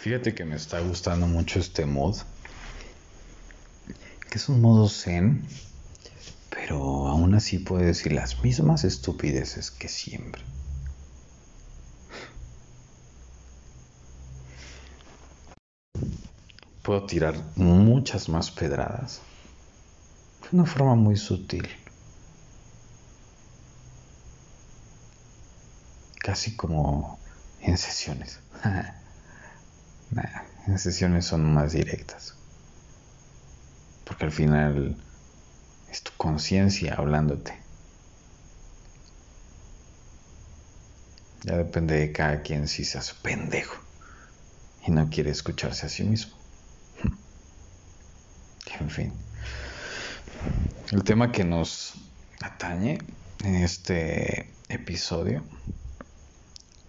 Fíjate que me está gustando mucho este mod. Que es un modo zen. Pero aún así puede decir las mismas estupideces que siempre. Puedo tirar muchas más pedradas. De una forma muy sutil. Casi como en sesiones. en sesiones son más directas. Porque al final es tu conciencia hablándote. Ya depende de cada quien si se hace pendejo y no quiere escucharse a sí mismo. En fin. El tema que nos atañe en este episodio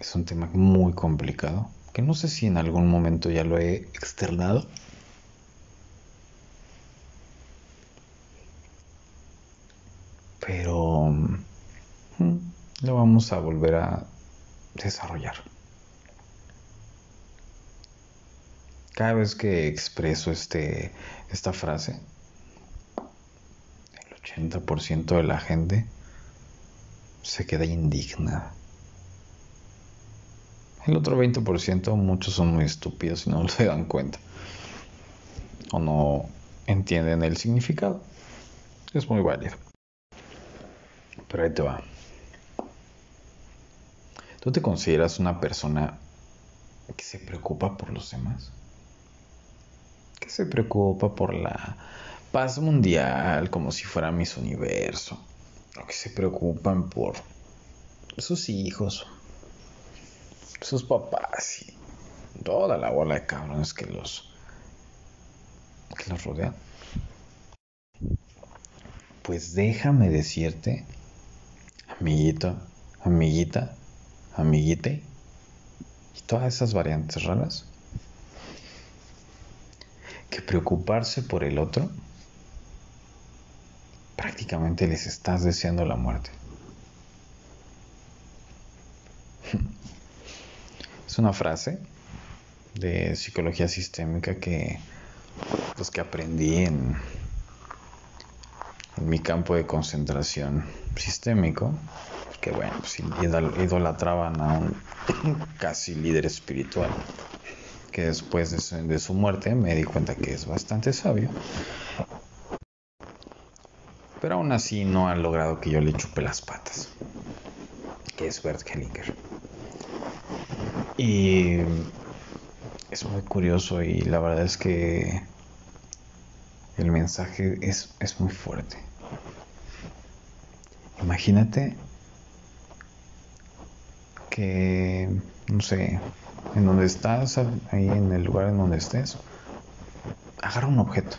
es un tema muy complicado, que no sé si en algún momento ya lo he externado. Pero mm, lo vamos a volver a desarrollar. Cada vez que expreso este, esta frase, el 80% de la gente se queda indignada. El otro 20%, muchos son muy estúpidos y no se dan cuenta. O no entienden el significado. Es muy válido. Pero ahí te va. ¿Tú te consideras una persona que se preocupa por los demás? Que se preocupa por la paz mundial como si fuera mis universo. O que se preocupan por sus hijos, sus papás y toda la bola de cabrones que los que los rodean. Pues déjame decirte, amiguito, amiguita, amiguite, y todas esas variantes raras, que preocuparse por el otro prácticamente les estás deseando la muerte. Es una frase de psicología sistémica que pues, que aprendí en, mi campo de concentración sistémico, que bueno, pues idolatraban a un casi líder espiritual, que después de su, muerte me di cuenta que es bastante sabio, pero aún así no ha logrado que yo le chupe las patas, que es Bert Hellinger. Y es muy curioso y la verdad es que el mensaje es, es muy fuerte. Imagínate que, no sé, en donde estás, ahí en el lugar en donde estés, agarra un objeto.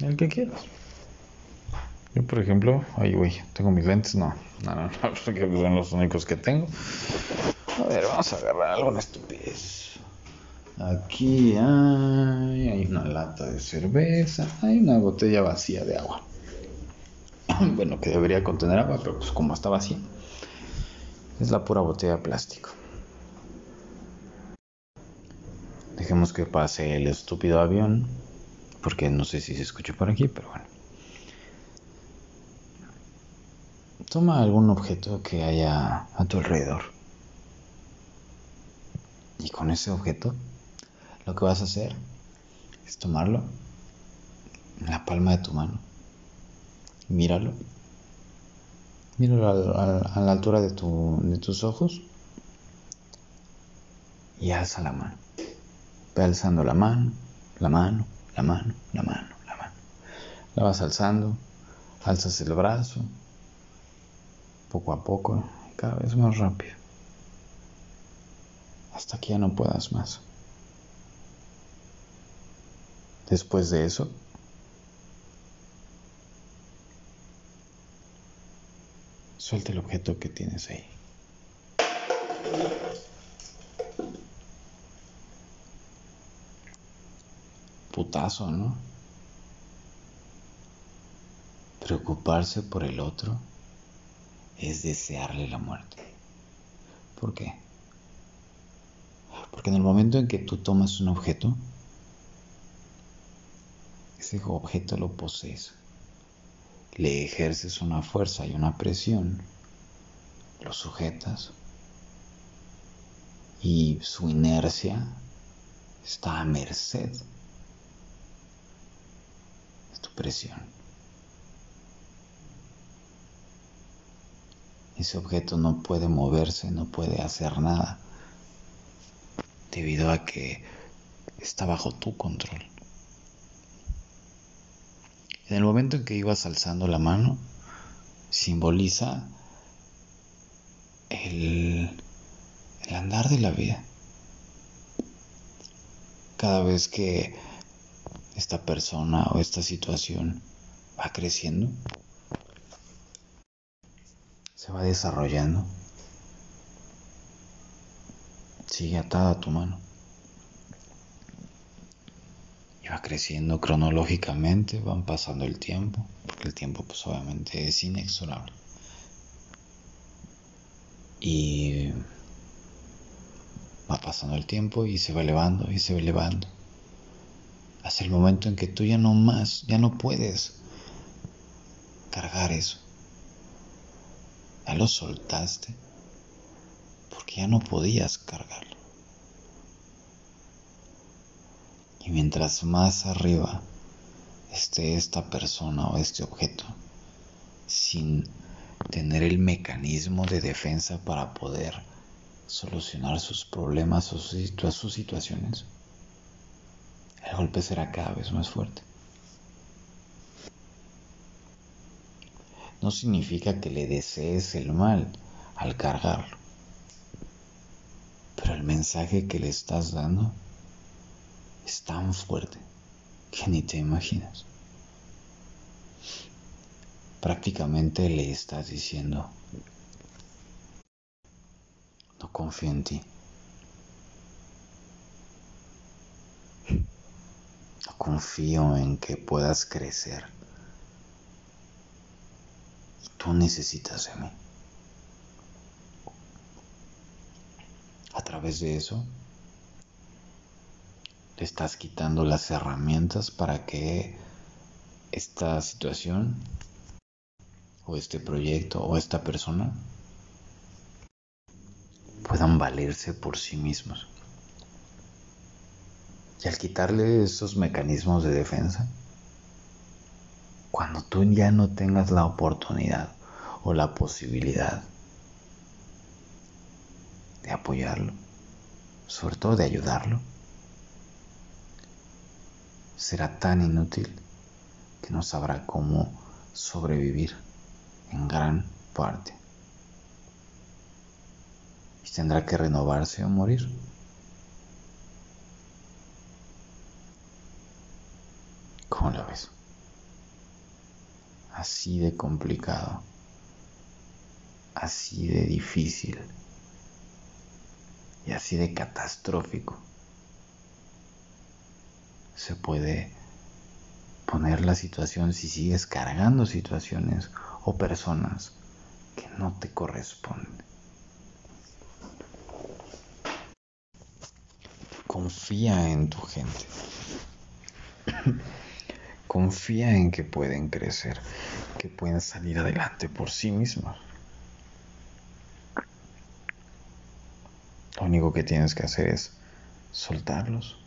El que quieras. Yo, por ejemplo, ahí güey, tengo mis lentes, no, no, no, no, porque son los únicos que tengo. A ver, vamos a agarrar algo estupidez. Aquí hay, hay una lata de cerveza, hay una botella vacía de agua. Bueno, que debería contener agua, pero pues como está vacía, es la pura botella de plástico. Dejemos que pase el estúpido avión, porque no sé si se escucha por aquí, pero bueno. Toma algún objeto que haya a tu alrededor. Y con ese objeto, lo que vas a hacer es tomarlo en la palma de tu mano. Míralo. Míralo a, la altura de, de tus ojos. Y alza la mano. Ve alzando la mano, la mano, la mano, la mano, la mano. La vas alzando. Alzas el brazo poco a poco, cada vez más rápido, hasta que ya no puedas más. Después de eso, suelta el objeto que tienes ahí. Putazo, ¿no? Preocuparse por el otro es desearle la muerte. ¿Por qué? Porque en el momento en que tú tomas un objeto, ese objeto lo posees. Le ejerces una fuerza y una presión, lo sujetas y su inercia está a merced de tu presión. Ese objeto no puede moverse, no puede hacer nada, debido a que está bajo tu control. En el momento en que ibas alzando la mano, simboliza el, el andar de la vida. Cada vez que esta persona o esta situación va creciendo, se va desarrollando. Sigue atada a tu mano. Y va creciendo cronológicamente, van pasando el tiempo, porque el tiempo pues obviamente es inexorable. Y va pasando el tiempo y se va elevando y se va elevando. Hasta el momento en que tú ya no más, ya no puedes cargar eso lo soltaste porque ya no podías cargarlo. Y mientras más arriba esté esta persona o este objeto, sin tener el mecanismo de defensa para poder solucionar sus problemas o sus situaciones, el golpe será cada vez más fuerte. No significa que le desees el mal al cargarlo. Pero el mensaje que le estás dando es tan fuerte que ni te imaginas. Prácticamente le estás diciendo, no confío en ti. No confío en que puedas crecer tú necesitas de mí. A través de eso, le estás quitando las herramientas para que esta situación o este proyecto o esta persona puedan valerse por sí mismos. Y al quitarle esos mecanismos de defensa, cuando tú ya no tengas la oportunidad o la posibilidad de apoyarlo, sobre todo de ayudarlo, será tan inútil que no sabrá cómo sobrevivir en gran parte. Y tendrá que renovarse o morir. ¿Cómo lo ves? Así de complicado, así de difícil y así de catastrófico se puede poner la situación si sigues cargando situaciones o personas que no te corresponden. Confía en tu gente. Confía en que pueden crecer, que pueden salir adelante por sí mismos. Lo único que tienes que hacer es soltarlos,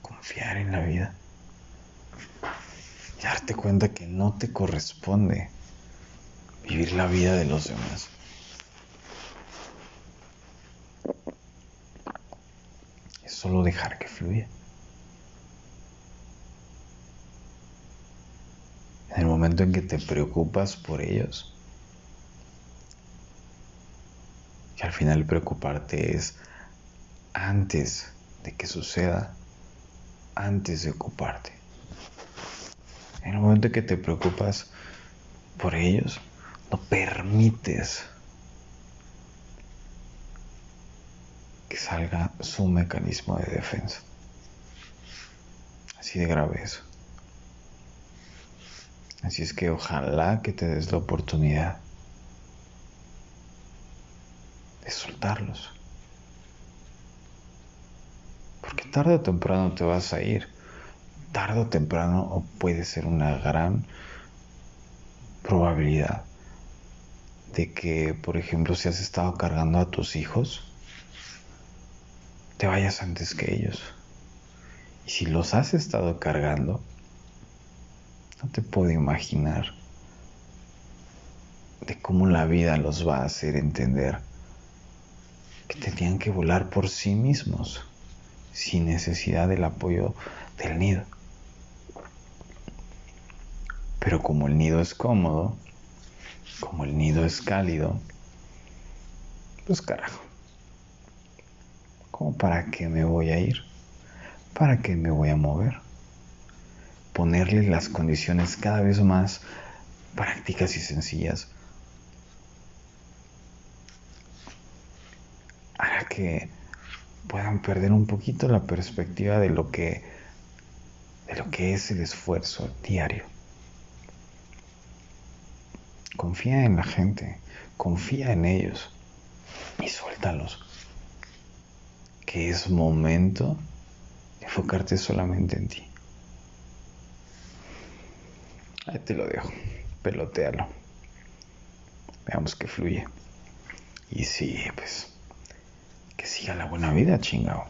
confiar en la vida y darte cuenta que no te corresponde vivir la vida de los demás. Es solo dejar que fluya. En el momento en que te preocupas por ellos. Y al final preocuparte es antes de que suceda, antes de ocuparte. En el momento en que te preocupas por ellos, no permites que salga su mecanismo de defensa. Así de grave eso. Así es que ojalá que te des la oportunidad de soltarlos, Porque tarde o temprano te vas a ir. Tarde o temprano o puede ser una gran probabilidad de que, por ejemplo, si has estado cargando a tus hijos, te vayas antes que ellos. Y si los has estado cargando, no te puedo imaginar de cómo la vida los va a hacer entender que tenían que volar por sí mismos, sin necesidad del apoyo del nido. Pero como el nido es cómodo, como el nido es cálido, pues carajo, ¿cómo para qué me voy a ir? ¿Para qué me voy a mover? Ponerle las condiciones cada vez más prácticas y sencillas hará que puedan perder un poquito la perspectiva de lo que de lo que es el esfuerzo diario. Confía en la gente, confía en ellos y suéltalos. Que es momento de enfocarte solamente en ti. Ahí te lo dejo, pelotealo. Veamos que fluye. Y sí, pues, que siga la buena vida, chingado.